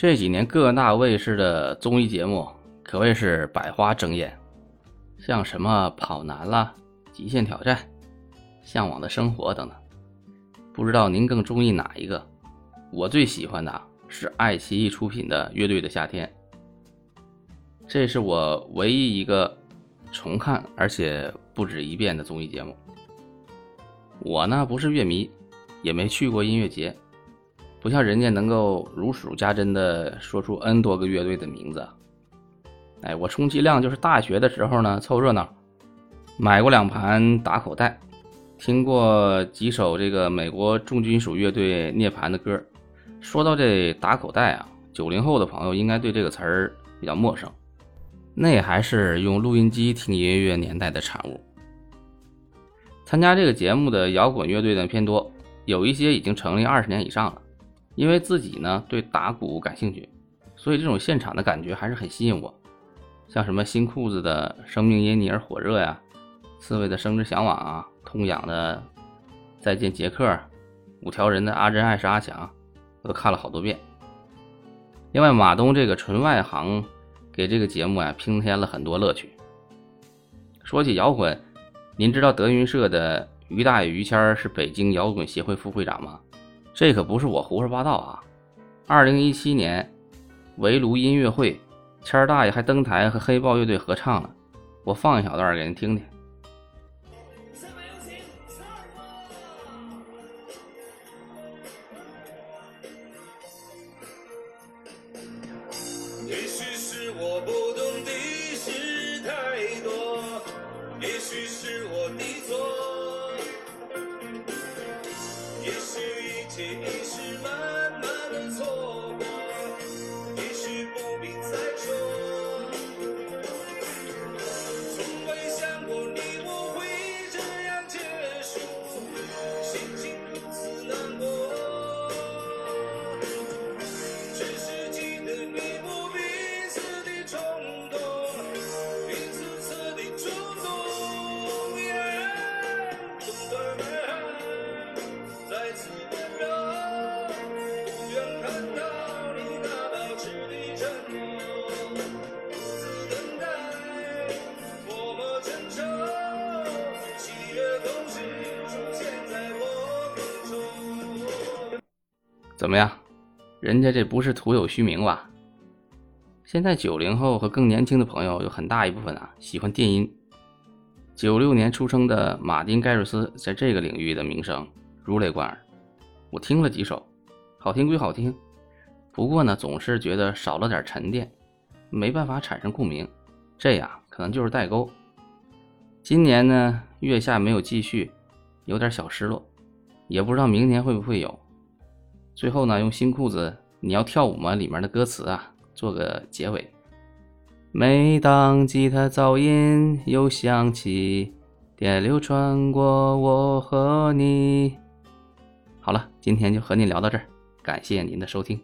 这几年各大卫视的综艺节目可谓是百花争艳，像什么跑男啦、极限挑战、向往的生活等等。不知道您更中意哪一个？我最喜欢的是爱奇艺出品的《乐队的夏天》，这是我唯一一个重看而且不止一遍的综艺节目。我呢不是乐迷，也没去过音乐节。不像人家能够如数家珍的说出 N 多个乐队的名字，哎，我充其量就是大学的时候呢凑热闹，买过两盘打口袋，听过几首这个美国重金属乐队涅槃的歌。说到这打口袋啊，九零后的朋友应该对这个词儿比较陌生，那还是用录音机听音乐年代的产物。参加这个节目的摇滚乐队呢偏多，有一些已经成立二十年以上了。因为自己呢对打鼓感兴趣，所以这种现场的感觉还是很吸引我。像什么新裤子的《生命因你而火热》呀，刺猬的《生之向往》啊，痛痒的《再见杰克》，五条人的《阿珍爱是阿强》，我都看了好多遍。另外，马东这个纯外行给这个节目啊平添了很多乐趣。说起摇滚，您知道德云社的于大爷于谦是北京摇滚协会副会长吗？这可不是我胡说八道啊！二零一七年围炉音乐会，谦儿大爷还登台和黑豹乐队合唱了，我放一小段给您听听。也许是我不其实。怎么样？人家这不是徒有虚名吧？现在九零后和更年轻的朋友有很大一部分啊喜欢电音。九六年出生的马丁·盖瑞斯在这个领域的名声如雷贯耳。我听了几首，好听归好听，不过呢总是觉得少了点沉淀，没办法产生共鸣。这样可能就是代沟。今年呢月下没有继续，有点小失落，也不知道明年会不会有。最后呢，用新裤子你要跳舞吗？里面的歌词啊，做个结尾。每当吉他噪音又响起，电流穿过我和你。好了，今天就和您聊到这儿，感谢您的收听。